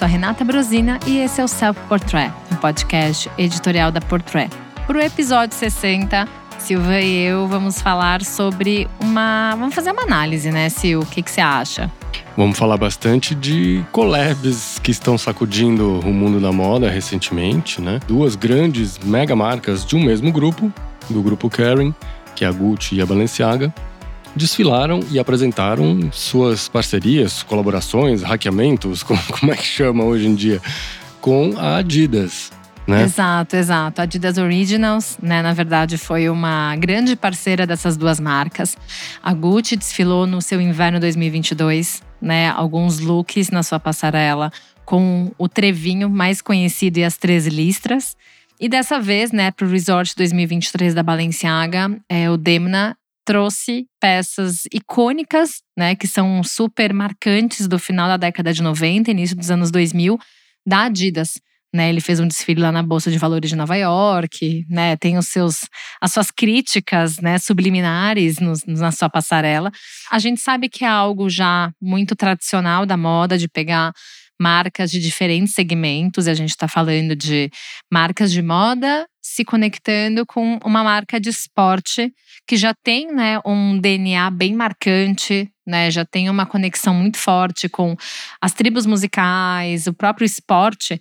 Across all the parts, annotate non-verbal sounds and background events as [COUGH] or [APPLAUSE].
sou Renata Brosina e esse é o Self Portrait, um podcast editorial da Portrait. Para o episódio 60, Silva e eu vamos falar sobre uma. Vamos fazer uma análise, né, Sil? O que, que você acha? Vamos falar bastante de collabs que estão sacudindo o mundo da moda recentemente, né? Duas grandes mega marcas de um mesmo grupo, do grupo Kering, que é a Gucci e a Balenciaga, desfilaram e apresentaram suas parcerias, colaborações, hackeamentos, [LAUGHS] como é que chama hoje em dia, com a Adidas. Né? Exato, exato. A Adidas Originals, né, na verdade, foi uma grande parceira dessas duas marcas. A Gucci desfilou no seu inverno 2022, né, alguns looks na sua passarela com o trevinho mais conhecido e as três listras. E dessa vez, né, para o Resort 2023 da Balenciaga, é, o Demna trouxe peças icônicas, né, que são super marcantes do final da década de 90, início dos anos 2000, da Adidas. Né, ele fez um desfile lá na Bolsa de Valores de Nova York, né, tem os seus, as suas críticas né, subliminares no, na sua passarela. A gente sabe que é algo já muito tradicional da moda, de pegar marcas de diferentes segmentos, e a gente está falando de marcas de moda se conectando com uma marca de esporte que já tem né, um DNA bem marcante, né, já tem uma conexão muito forte com as tribos musicais, o próprio esporte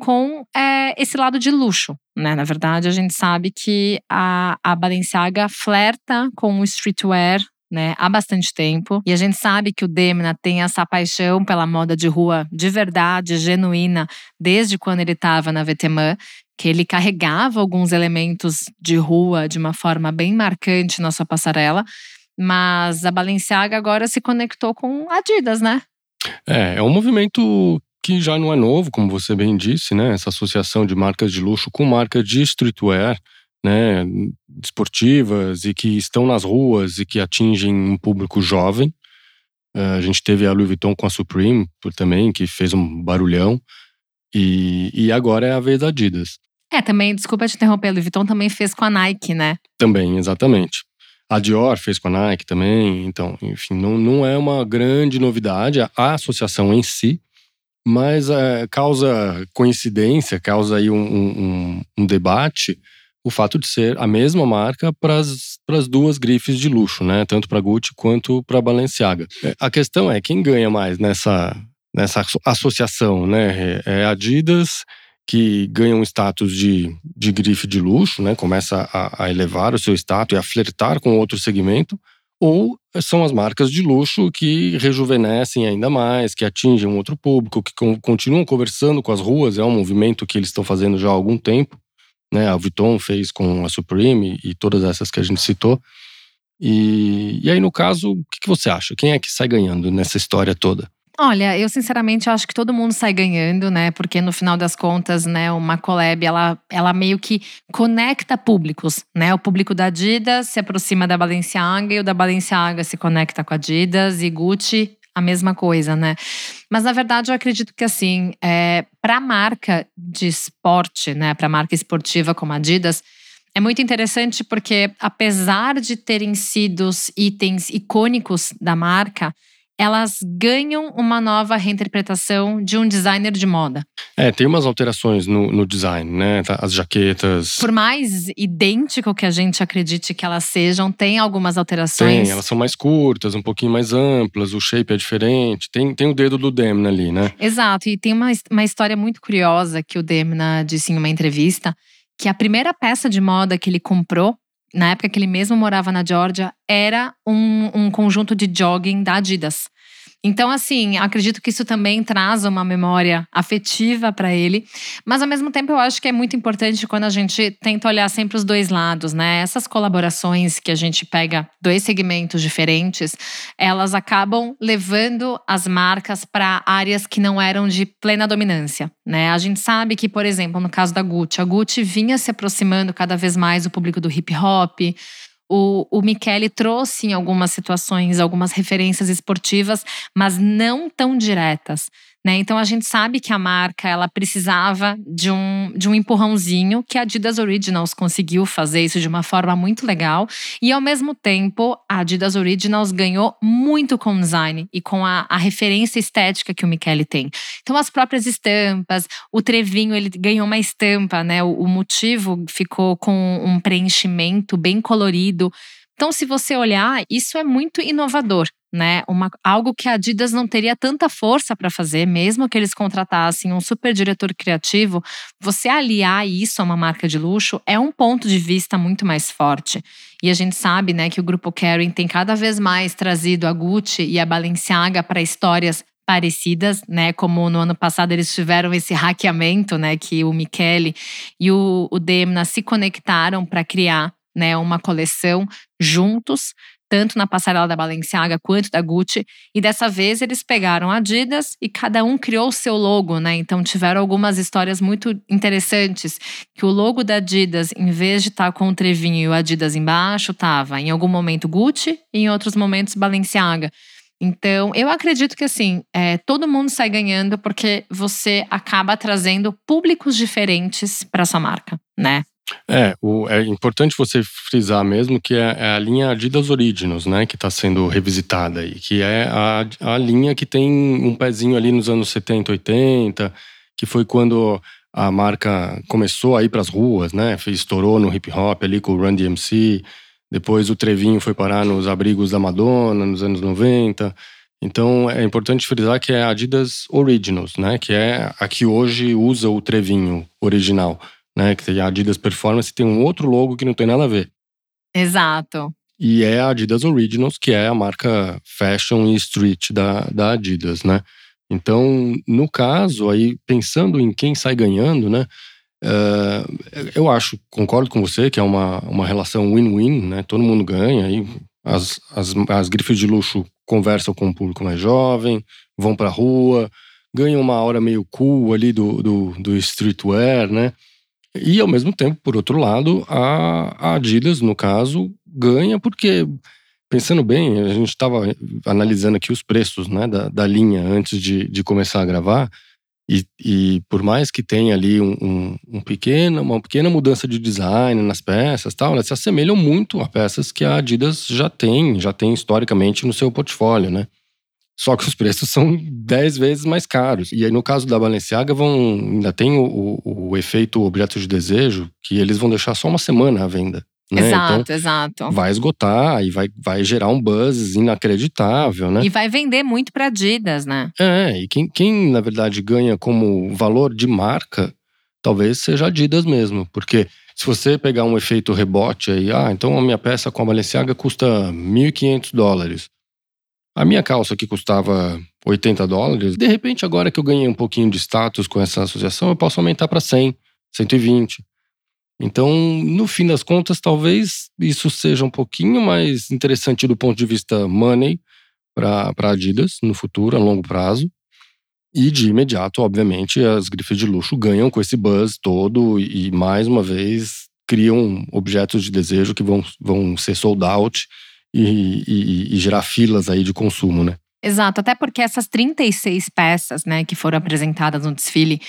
com é, esse lado de luxo, né? Na verdade, a gente sabe que a, a Balenciaga flerta com o streetwear né, há bastante tempo. E a gente sabe que o Demna tem essa paixão pela moda de rua de verdade, genuína, desde quando ele estava na VTMA, que ele carregava alguns elementos de rua de uma forma bem marcante na sua passarela. Mas a Balenciaga agora se conectou com Adidas, né? É, é um movimento que já não é novo, como você bem disse, né? Essa associação de marcas de luxo com marcas de streetwear, né? Esportivas e que estão nas ruas e que atingem um público jovem. Uh, a gente teve a Louis Vuitton com a Supreme também, que fez um barulhão. E, e agora é a vez da Adidas. É, também, desculpa te interromper, a Louis Vuitton também fez com a Nike, né? Também, exatamente. A Dior fez com a Nike também. Então, enfim, não, não é uma grande novidade a, associação em si, mas é, causa coincidência, causa aí um, um, um, debate o fato de ser a mesma marca para as duas grifes de luxo, né? Tanto para Gucci quanto para Balenciaga. É, a questão é quem ganha mais nessa, nessa associação, né? É a Adidas que ganha um status de, de grife de luxo, né? Começa a, a elevar o seu status e a flertar com outro segmento ou são as marcas de luxo que rejuvenescem ainda mais, que atingem um outro público, que continuam conversando com as ruas, é um movimento que eles estão fazendo já há algum tempo. Né? A Vuitton fez com a Supreme e todas essas que a gente citou. E, e aí, no caso, o que, que você acha? Quem é que sai ganhando nessa história toda? Olha, eu sinceramente acho que todo mundo sai ganhando, né? Porque no final das contas, né, uma collab, ela, ela meio que conecta públicos, né? O público da Adidas se aproxima da Balenciaga e o da Balenciaga se conecta com a Adidas e Gucci a mesma coisa, né? Mas na verdade eu acredito que assim, é, para marca de esporte, né, para marca esportiva como a Adidas, é muito interessante porque apesar de terem sido itens icônicos da marca, elas ganham uma nova reinterpretação de um designer de moda. É, tem umas alterações no, no design, né? Tá, as jaquetas. Por mais idêntico que a gente acredite que elas sejam, tem algumas alterações. Tem, elas são mais curtas, um pouquinho mais amplas, o shape é diferente. Tem, tem o dedo do Demna ali, né? Exato, e tem uma, uma história muito curiosa que o Demna disse em uma entrevista. Que a primeira peça de moda que ele comprou na época que ele mesmo morava na Georgia, era um, um conjunto de jogging da Adidas. Então, assim, acredito que isso também traz uma memória afetiva para ele. Mas, ao mesmo tempo, eu acho que é muito importante quando a gente tenta olhar sempre os dois lados, né? Essas colaborações que a gente pega dois segmentos diferentes, elas acabam levando as marcas para áreas que não eram de plena dominância, né? A gente sabe que, por exemplo, no caso da Gucci, a Gucci vinha se aproximando cada vez mais do público do hip hop o, o Michele trouxe em algumas situações algumas referências esportivas, mas não tão diretas. Né? Então a gente sabe que a marca ela precisava de um, de um empurrãozinho que a Adidas Originals conseguiu fazer isso de uma forma muito legal e ao mesmo tempo a Adidas Originals ganhou muito com o design e com a, a referência estética que o Michele tem. Então as próprias estampas, o trevinho ele ganhou uma estampa, né? O, o motivo ficou com um preenchimento bem colorido. Então, se você olhar, isso é muito inovador, né? Uma, algo que a Adidas não teria tanta força para fazer, mesmo que eles contratassem um super diretor criativo, você aliar isso a uma marca de luxo é um ponto de vista muito mais forte. E a gente sabe, né, que o grupo Kering tem cada vez mais trazido a Gucci e a Balenciaga para histórias parecidas, né? Como no ano passado eles tiveram esse hackeamento, né? Que o Michele e o, o Demna se conectaram para criar né, uma coleção juntos, tanto na passarela da Balenciaga quanto da Gucci. E dessa vez eles pegaram Adidas e cada um criou o seu logo, né? Então tiveram algumas histórias muito interessantes. Que o logo da Adidas, em vez de estar tá com o trevinho e o Adidas embaixo, estava em algum momento Gucci e em outros momentos Balenciaga. Então, eu acredito que assim, é, todo mundo sai ganhando porque você acaba trazendo públicos diferentes para sua marca, né? É, o, é importante você frisar mesmo que é, é a linha Adidas Originals, né, que está sendo revisitada e que é a, a linha que tem um pezinho ali nos anos 70, 80, que foi quando a marca começou a ir para as ruas, né, estourou no hip hop ali com o Run DMC, depois o Trevinho foi parar nos abrigos da Madonna nos anos 90. Então é importante frisar que é a Adidas Originals, né, que é a que hoje usa o Trevinho original né? Que a Adidas Performance tem um outro logo que não tem nada a ver. Exato. E é a Adidas Originals, que é a marca fashion e street da, da Adidas, né? Então, no caso, aí pensando em quem sai ganhando, né? Uh, eu acho, concordo com você, que é uma, uma relação win-win, né? Todo mundo ganha. Aí as, as, as grifes de luxo conversam com o público mais jovem, vão pra rua, ganham uma hora meio cool ali do, do, do streetwear, né? E ao mesmo tempo, por outro lado, a, Adidas, no caso, ganha porque, pensando bem, a gente estava analisando aqui os preços né, da, da linha antes de, de começar a gravar. E, e, por mais que tenha ali um, um, um, pequeno, uma pequena mudança de design nas peças tal, elas se assemelham muito a peças que a Adidas já tem, já tem historicamente no seu portfólio, né? Só que os preços são 10 vezes mais caros. E aí, no caso da Balenciaga, vão, ainda tem o, o, o efeito objeto de desejo, que eles vão deixar só uma semana à venda. Né? Exato, então, exato. Vai esgotar e vai, vai gerar um buzz inacreditável, né? E vai vender muito para Adidas, né? É, e quem, quem na verdade ganha como valor de marca, talvez seja Adidas mesmo. Porque se você pegar um efeito rebote aí, ah, então a minha peça com a Balenciaga custa 1.500 dólares. A minha calça que custava 80 dólares, de repente agora que eu ganhei um pouquinho de status com essa associação, eu posso aumentar para 100, 120. Então, no fim das contas, talvez isso seja um pouquinho mais interessante do ponto de vista money para Adidas no futuro, a longo prazo. E de imediato, obviamente, as grifes de luxo ganham com esse buzz todo e, mais uma vez, criam objetos de desejo que vão, vão ser sold out e, e, e gerar filas aí de consumo, né? Exato, até porque essas 36 peças, né, que foram apresentadas no desfile,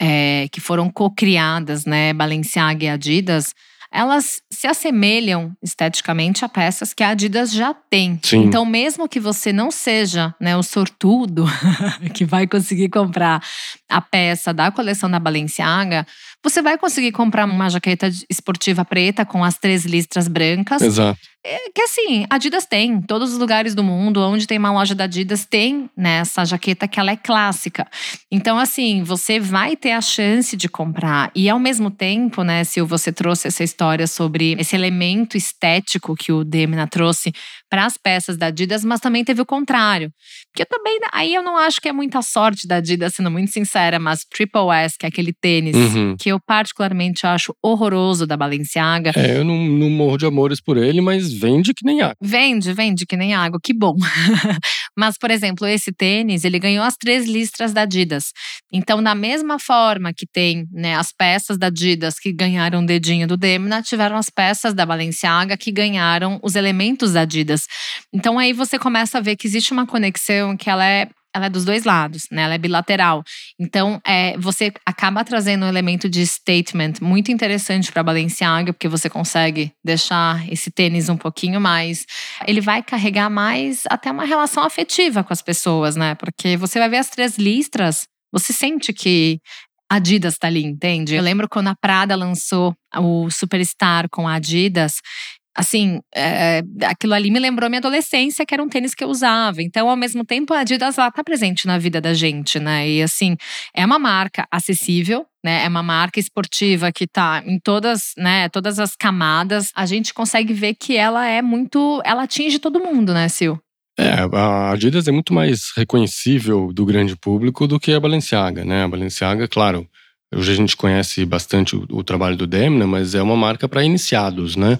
é, que foram co-criadas, né, Balenciaga e Adidas, elas se assemelham esteticamente a peças que a Adidas já tem. Sim. Então, mesmo que você não seja né, o sortudo [LAUGHS] que vai conseguir comprar a peça da coleção da Balenciaga, você vai conseguir comprar uma jaqueta esportiva preta com as três listras brancas. Exato. É, que assim, Adidas tem, todos os lugares do mundo onde tem uma loja da Adidas tem né, essa jaqueta que ela é clássica. Então, assim, você vai ter a chance de comprar. E ao mesmo tempo, né, se você trouxe essa história sobre esse elemento estético que o Demna trouxe para as peças da Adidas, mas também teve o contrário. Porque também, aí eu não acho que é muita sorte da Adidas, sendo muito sincera, mas Triple S, que é aquele tênis uhum. que eu particularmente acho horroroso da Balenciaga. É, eu não, não morro de amores por ele, mas vende que nem água. Vende, vende que nem água, que bom. [LAUGHS] mas, por exemplo, esse tênis, ele ganhou as três listras da Adidas. Então, da mesma forma que tem né, as peças da Adidas que ganharam o dedinho do Demna, tiveram as peças da Balenciaga que ganharam os elementos da Adidas. Então aí você começa a ver que existe uma conexão que ela é ela é dos dois lados, né? Ela é bilateral. Então, é, você acaba trazendo um elemento de statement muito interessante para Balenciaga, porque você consegue deixar esse tênis um pouquinho mais. Ele vai carregar mais até uma relação afetiva com as pessoas, né? Porque você vai ver as três listras, você sente que Adidas tá ali, entende? Eu lembro quando a Prada lançou o Superstar com a Adidas, assim, é, aquilo ali me lembrou minha adolescência, que era um tênis que eu usava. Então, ao mesmo tempo, a Adidas lá tá presente na vida da gente, né? E assim, é uma marca acessível, né? É uma marca esportiva que tá em todas, né, todas as camadas. A gente consegue ver que ela é muito, ela atinge todo mundo, né, Sil? É, a Adidas é muito mais reconhecível do grande público do que a Balenciaga, né? A Balenciaga, claro, hoje a gente conhece bastante o, o trabalho do Demna, mas é uma marca para iniciados, né?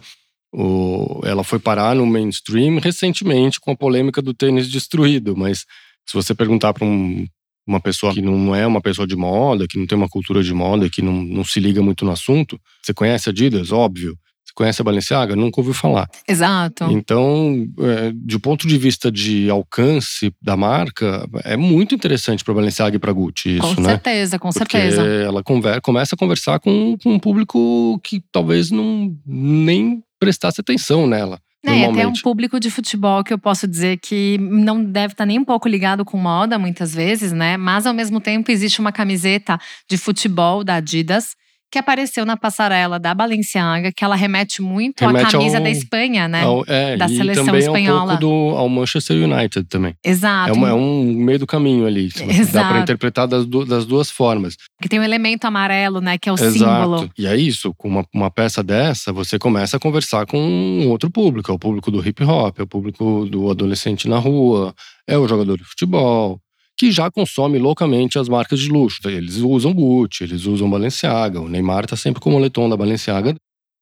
O, ela foi parar no mainstream recentemente com a polêmica do tênis destruído, mas se você perguntar para um, uma pessoa que não é uma pessoa de moda, que não tem uma cultura de moda, que não, não se liga muito no assunto, você conhece a Adidas? Óbvio. Você conhece a Balenciaga? Nunca ouviu falar. Exato. Então, é, de ponto de vista de alcance da marca, é muito interessante para a Balenciaga e para a Gucci isso, com né? certeza, com Porque certeza. ela começa a conversar com, com um público que talvez não nem prestasse atenção nela. É, até um público de futebol que eu posso dizer que não deve estar nem um pouco ligado com moda muitas vezes, né? Mas ao mesmo tempo existe uma camiseta de futebol da Adidas que apareceu na passarela da Balenciaga, que ela remete muito à Remete camisa ao- da Espanha, né? Ao- é, da seleção também espanhola. é um pouco do, ao Manchester United também. Exato. É, uma- é um meio do caminho ali. [LAUGHS] Dá Exato. para interpretar das, das duas formas. Que tem um elemento amarelo, né? Que é o símbolo. Exato. E é isso, com uma, uma peça dessa, você começa a conversar com um outro público. É o público do hip hop, é o público do adolescente na rua, é o jogador de futebol, que já consome loucamente as marcas de luxo. Eles usam Gucci, eles usam Balenciaga. O Neymar tá sempre com o moletom da Balenciaga.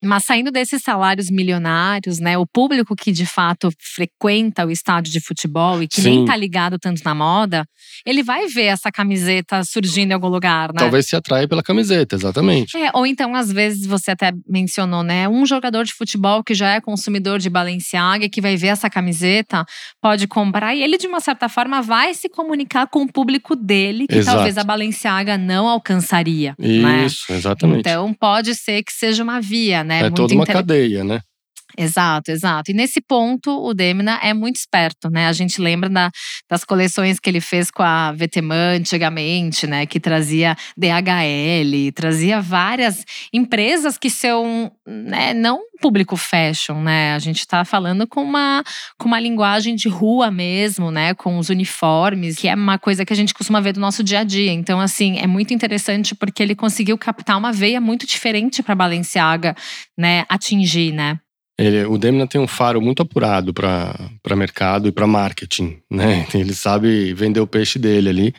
Mas saindo desses salários milionários, né? O público que de fato frequenta o estádio de futebol e que nem Sim. tá ligado tanto na moda, ele vai ver essa camiseta surgindo em algum lugar, né? Talvez se atrai pela camiseta, exatamente. É, ou então, às vezes, você até mencionou, né? Um jogador de futebol que já é consumidor de Balenciaga e que vai ver essa camiseta, pode comprar e ele, de uma certa forma, vai se comunicar com o público dele, que Exato. talvez a Balenciaga não alcançaria. né? Isso, exatamente. Então, pode ser que seja uma via, né? É Muito toda uma inter- cadeia, né? Exato, exato. E nesse ponto, o Demna é muito esperto, né? A gente lembra da- das coleções que ele fez com a Veteman antigamente, né? Que trazia DHL, trazia várias empresas que são né, não público fashion, né? A gente tá falando com uma, com uma linguagem de rua mesmo, né? Com os uniformes, que é uma coisa que a gente costuma ver do nosso dia a dia. Então, assim, é muito interessante porque ele conseguiu captar uma veia muito diferente para Balenciaga, né? Atingir, né? Ele, o Demna tem um faro muito apurado para mercado e para marketing, né? [LAUGHS] Ele sabe vender o peixe dele ali.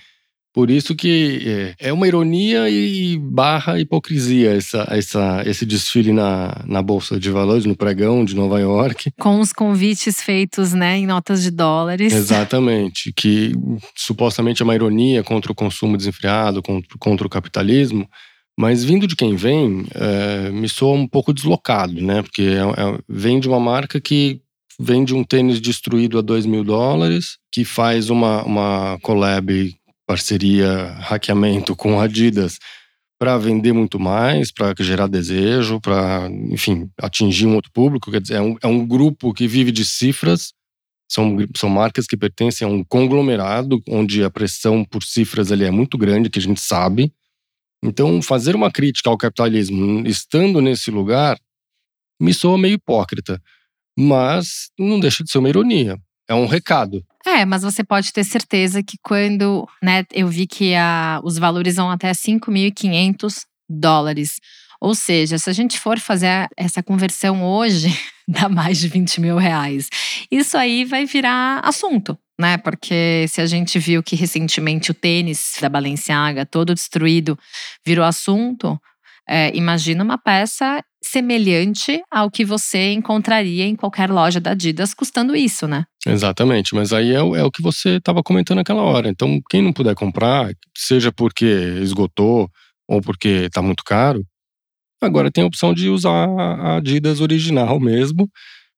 Por isso que é, é uma ironia e barra hipocrisia essa, essa, esse desfile na, na Bolsa de Valores, no pregão de Nova York. Com os convites feitos, né, em notas de dólares. Exatamente. Que supostamente é uma ironia contra o consumo desenfreado, contra, contra o capitalismo. Mas vindo de quem vem, é, me soa um pouco deslocado, né? Porque é- é- vem de uma marca que vende um tênis destruído a 2 mil dólares, que faz uma, uma collab, parceria, hackeamento com Adidas para vender muito mais, para gerar desejo, para, enfim, atingir um outro público. Quer dizer, é um, é um grupo que vive de cifras, são, são marcas que pertencem a um conglomerado, onde a pressão por cifras ali é muito grande, que a gente sabe. Então, fazer uma crítica ao capitalismo estando nesse lugar me soa meio hipócrita, mas não deixa de ser uma ironia. É um recado. É, mas você pode ter certeza que quando, né, eu vi que a, os valores vão até 5.500 dólares. Ou seja, se a gente for fazer essa conversão hoje, [LAUGHS] dá mais de 20 mil reais. Isso aí vai virar assunto, né? Porque se a gente viu que recentemente o tênis da Balenciaga, todo destruído, virou assunto, é, imagina uma peça semelhante ao que você encontraria em qualquer loja da Adidas custando isso, né? Exatamente, mas aí é, o- é o que você estava comentando naquela hora. Então, quem não puder comprar, seja porque esgotou ou porque está muito caro, agora tem a opção de usar a Adidas original [LAUGHS] mesmo,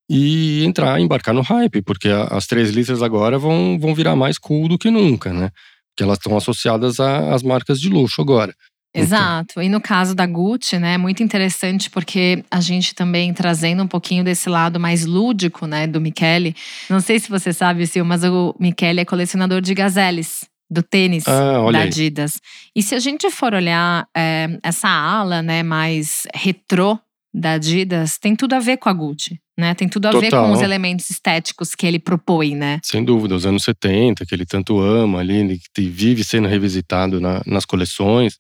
e entrar, embarcar no hype, porque as três listas agora vão, vão virar mais cool do que nunca, né? Porque elas estão associadas às marcas de luxo agora. Então Exato. Então. E no caso da Gucci, né, é muito interessante porque a gente também trazendo um pouquinho desse lado mais lúdico, né, do Michele. Não sei se você sabe, Sil, mas o Michele é colecionador de gazelles do tênis ah, da Adidas. E se a gente for olhar é, essa ala, né, mais retrô da Adidas, tem tudo a ver com a Gucci. Né? Tem tudo a Total. ver com os elementos estéticos que ele propõe, né? Sem dúvida, os anos 70, que ele tanto ama ali, que vive sendo revisitado na, nas coleções.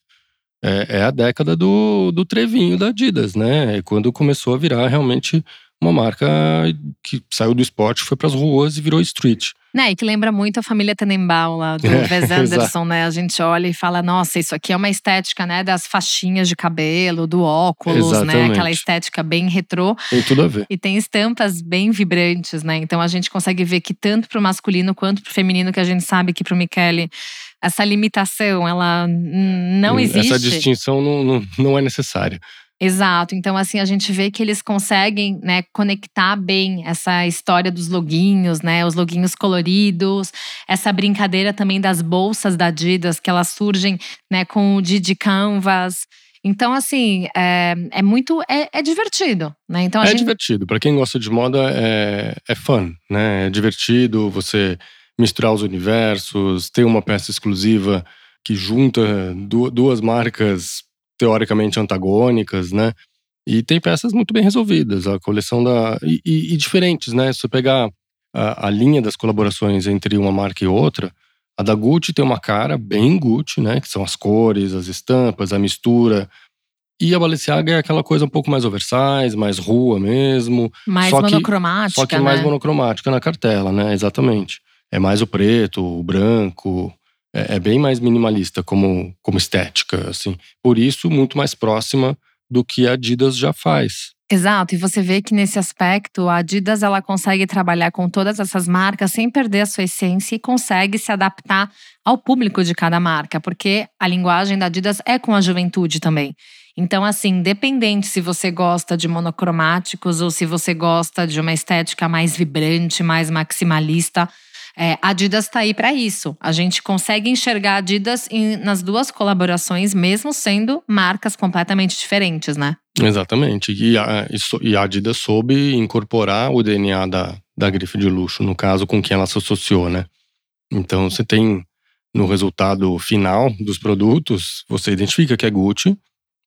É, é, a década do, do trevinho da Adidas, né? É quando começou a virar realmente uma marca que saiu do esporte, foi para as ruas e virou street. Né, e que lembra muito a família Tenenbaum lá do [LAUGHS] é, Wes Anderson, né? A gente olha e fala, nossa, isso aqui é uma estética, né, das faixinhas de cabelo, do óculos, né? Exatamente. né? Aquela estética bem retrô. Tem tudo a ver. E tem estampas bem vibrantes, né? Então a gente consegue ver que tanto para o masculino quanto para o feminino, que a gente sabe que para o Michele essa limitação, ela não existe. Essa distinção não, não, não é necessária. Exato. Então, assim, a gente vê que eles conseguem, né, conectar bem essa história dos loguinhos, né, os loguinhos coloridos, essa brincadeira também das bolsas da Adidas, que elas surgem, né, com o Didi Canvas. Então, assim, é, é muito. É, é, divertido, né? Então, é gente... divertido. Para quem gosta de moda, é, é fun, né? É divertido você misturar os universos, ter uma peça exclusiva que junta duas marcas teoricamente antagônicas, né? E tem peças muito bem resolvidas, a coleção da. E, e, e diferentes, né? Se você pegar a, a, linha das colaborações entre uma marca e outra, a da Gucci tem uma cara bem Gucci, né? Que são as cores, as estampas, a mistura. E a Balenciaga é aquela coisa um pouco mais oversize, mais rua mesmo. Mais só monocromática. Que, só que né? mais monocromática na cartela, né? Exatamente. É mais o preto, o branco, é, é, bem mais minimalista como, como estética, assim. Por isso, muito mais próxima do que a Adidas já faz. Exato, e você vê que nesse aspecto a Adidas ela consegue trabalhar com todas essas marcas sem perder a sua essência e consegue se adaptar ao público de cada marca, porque a linguagem da Adidas é com a juventude também. Então, assim, independente se você gosta de monocromáticos ou se você gosta de uma estética mais vibrante, mais maximalista, é, a Adidas está aí para isso. A gente consegue enxergar a Adidas em, nas duas colaborações, mesmo sendo marcas completamente diferentes, né? Exatamente. E a, e a Adidas soube incorporar o DNA da, da grife de luxo, no caso, com quem ela se associou, né? Então você tem no resultado final dos produtos, você identifica que é Gucci,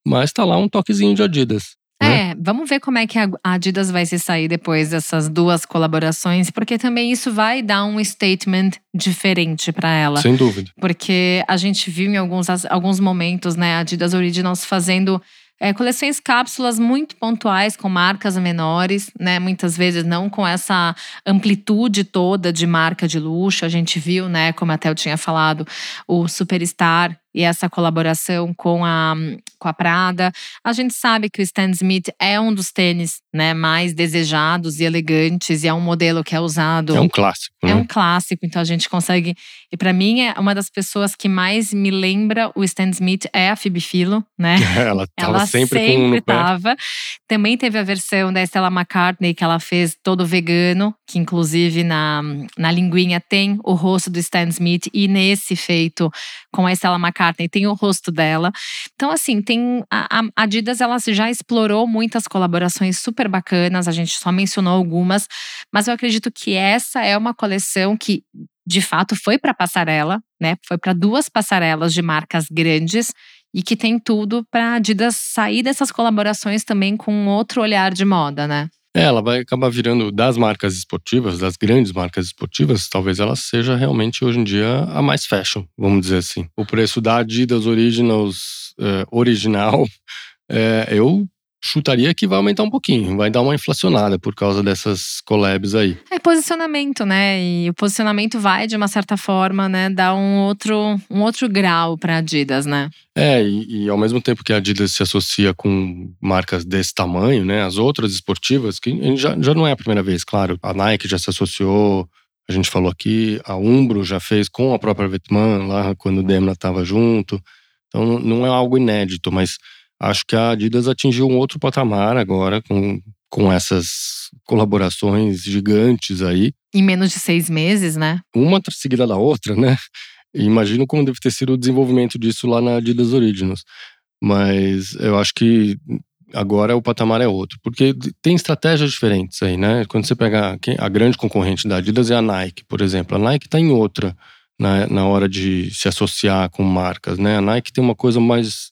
mas está lá um toquezinho de Adidas. Né? É, vamos ver como é que a Adidas vai se sair depois dessas duas colaborações, porque também isso vai dar um statement diferente para ela. Sem dúvida. Porque a gente viu em alguns, alguns momentos, né, a Adidas Originals fazendo é, coleções cápsulas muito pontuais com marcas menores, né? Muitas vezes não com essa amplitude toda de marca de luxo. A gente viu, né? Como até eu tinha falado, o Superstar e essa colaboração com a, com a Prada. A gente sabe que o Stan Smith é um dos tênis né, mais desejados e elegantes, e é um modelo que é usado. É um clássico. É né? um clássico, então a gente consegue. E para mim, é uma das pessoas que mais me lembra o Stan Smith é a Phoebe Philo, né? [LAUGHS] ela estava sempre, sempre com um no tava. Também teve a versão da Stella McCartney que ela fez todo vegano, que inclusive na, na linguinha tem o rosto do Stan Smith, e nesse feito com a Stella McCartney tem o rosto dela. Então, assim, tem a, a Adidas ela já explorou muitas colaborações super bacanas, a gente só mencionou algumas, mas eu acredito que essa é uma coleção que de fato foi para passarela, né? Foi para duas passarelas de marcas grandes e que tem tudo para Adidas sair dessas colaborações também com outro olhar de moda, né? É, ela vai acabar virando das marcas esportivas, das grandes marcas esportivas, talvez ela seja realmente hoje em dia a mais fashion, vamos dizer assim. O preço da Adidas Originals é, original, [LAUGHS] é, eu chutaria que vai aumentar um pouquinho, vai dar uma inflacionada por causa dessas collabs aí. É posicionamento, né? E o posicionamento vai de uma certa forma, né, dar um outro um outro grau para Adidas, né? É, e, e, ao mesmo tempo que a Adidas se associa com marcas desse tamanho, né, as outras esportivas, que já, já não é a primeira vez, claro, a Nike já se associou, a gente falou aqui, a Umbro já fez com a própria Vetman lá quando o Demna estava junto. Então não é algo inédito, mas acho que a Adidas atingiu um outro patamar agora com, com essas colaborações gigantes aí. Em menos de seis meses, né? Uma seguida da outra, né? E imagino como deve ter sido o desenvolvimento disso lá na Adidas Originals. Mas eu acho que agora o patamar é outro. Porque tem estratégias diferentes aí, né? Quando você pega a grande concorrente da Adidas é a Nike, por exemplo. A Nike está em outra na, na hora de se associar com marcas, né? A Nike tem uma coisa mais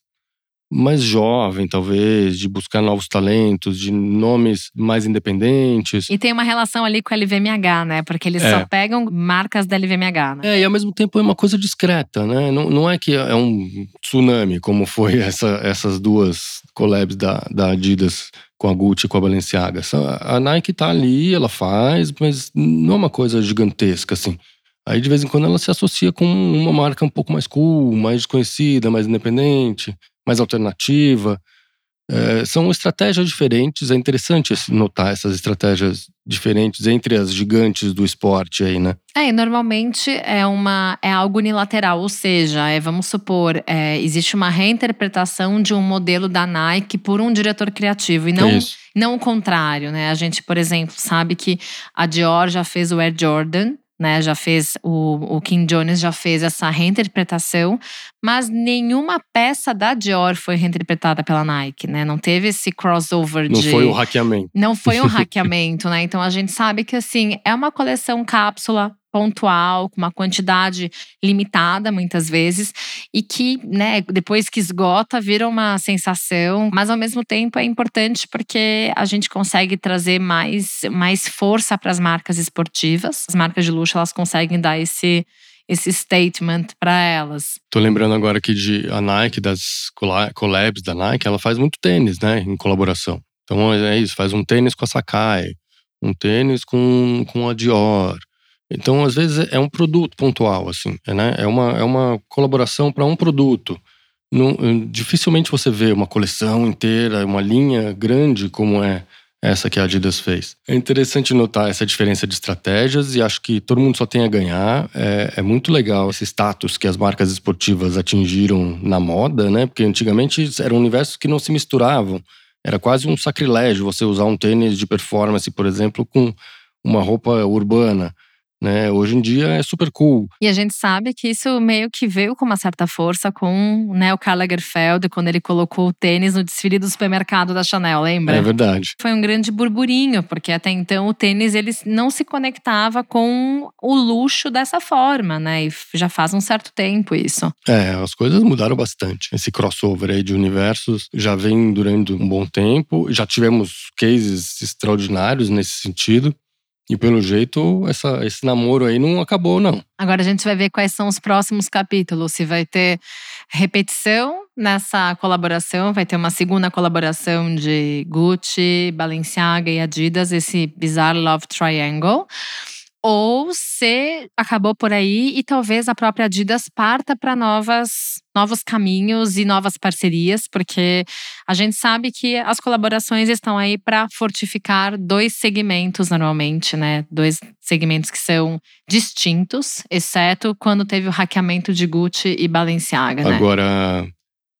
mais jovem, talvez, de buscar novos talentos, de nomes mais independentes. E tem uma relação ali com a LVMH, né? Porque eles é. só pegam marcas da LVMH, né? É, e ao mesmo tempo é uma coisa discreta, né? Não, não é que é um tsunami, como foi [LAUGHS] essa, essas duas collabs da, da Adidas com a Gucci e com a Balenciaga. A Nike tá ali, ela faz, mas não é uma coisa gigantesca, assim. Aí de vez em quando ela se associa com uma marca um pouco mais cool, mais desconhecida, mais independente mais alternativa. É, são estratégias diferentes. É interessante notar essas estratégias diferentes entre as gigantes do esporte aí, né? É, normalmente é uma é algo unilateral, ou seja, é, vamos supor, é, existe uma reinterpretação de um modelo da Nike por um diretor criativo e não não o contrário, né? A gente, por exemplo, sabe que a Dior já fez o Air Jordan né? Já fez o, o Kim Jones já fez essa reinterpretação, mas nenhuma peça da Dior foi reinterpretada pela Nike, né? Não teve esse crossover Não de Não foi um hackeamento. Não foi um [LAUGHS] hackeamento, né? Então a gente sabe que assim, é uma coleção cápsula pontual, com uma quantidade limitada muitas vezes, e que, né, depois que esgota, vira uma sensação, mas ao mesmo tempo é importante porque a gente consegue trazer mais, mais força para as marcas esportivas. As marcas de luxo, elas conseguem dar esse esse statement para elas. Tô lembrando agora aqui de a Nike, das collabs da Nike, ela faz muito tênis, né, em colaboração. Então é isso, faz um tênis com a Sakai, um tênis com, com a Dior, então, às vezes, é um produto pontual, assim, né? É uma, é uma colaboração para um produto. Não, dificilmente você vê uma coleção inteira, uma linha grande como é essa que a Adidas fez. É interessante notar essa diferença de estratégias e acho que todo mundo só tem a ganhar. É, é muito legal esse status que as marcas esportivas atingiram na moda, né? Porque antigamente eram universos que não se misturavam. Era quase um sacrilégio você usar um tênis de performance, por exemplo, com uma roupa urbana né? Hoje em dia é super cool. E a gente sabe que isso meio que veio com uma certa força com né, o Karl Lagerfeld, quando ele colocou o tênis no desfile do supermercado da Chanel, lembra? É verdade. Foi um grande burburinho, porque até então o tênis ele não se conectava com o luxo dessa forma, né? E já faz um certo tempo isso. É, as coisas mudaram bastante. Esse crossover aí de universos já vem durante um bom tempo. Já tivemos cases extraordinários nesse sentido. E pelo jeito, essa, esse namoro aí não acabou, não. Agora a gente vai ver quais são os próximos capítulos. Se vai ter repetição nessa colaboração, vai ter uma segunda colaboração de Gucci, Balenciaga e Adidas, esse Bizarre Love Triangle ou se acabou por aí e talvez a própria Adidas parta para novas novos caminhos e novas parcerias, porque a gente sabe que as colaborações estão aí para fortificar dois segmentos normalmente, né? Dois segmentos que são distintos, exceto quando teve o hackeamento de Gucci e Balenciaga, né?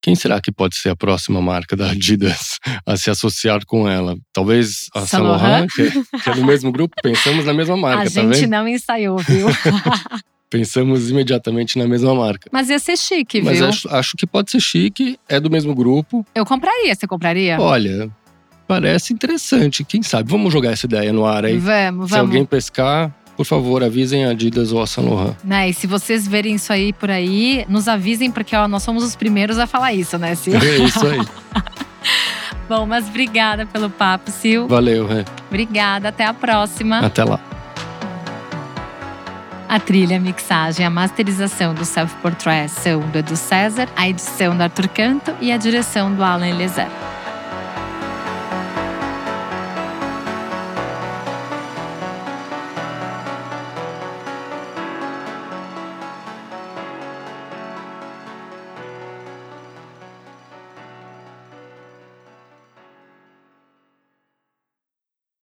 Quem será que pode ser a próxima marca da Adidas a se associar com ela? Talvez a Saint Laurent, que, que, é do mesmo grupo? Pensamos na mesma marca, a tá gente não ensaiou, viu? [LAUGHS] Pensamos imediatamente na mesma marca. Mas ia ser chique, Mas viu? Mas acho, acho que pode ser chique, é do mesmo grupo. Eu compraria, você compraria? Olha, parece interessante. Quem sabe? Vamos jogar essa ideia no ar aí. Vamos, vamos. Se alguém pescar, por favor, avisem a Adidas ou a Saint Laurent. Né, e se vocês verem isso aí por aí, nos avisem, porque ó, nós somos os primeiros a falar isso, né, Sil? É isso aí. [LAUGHS] Bom, mas obrigada pelo papo, Sil. Valeu, Rê. Obrigada, até a próxima. Até lá. A trilha, a mixagem, a masterização do Self Portrait são do Edu César, a edição do Arthur Canto e a direção do Alan Eliezer.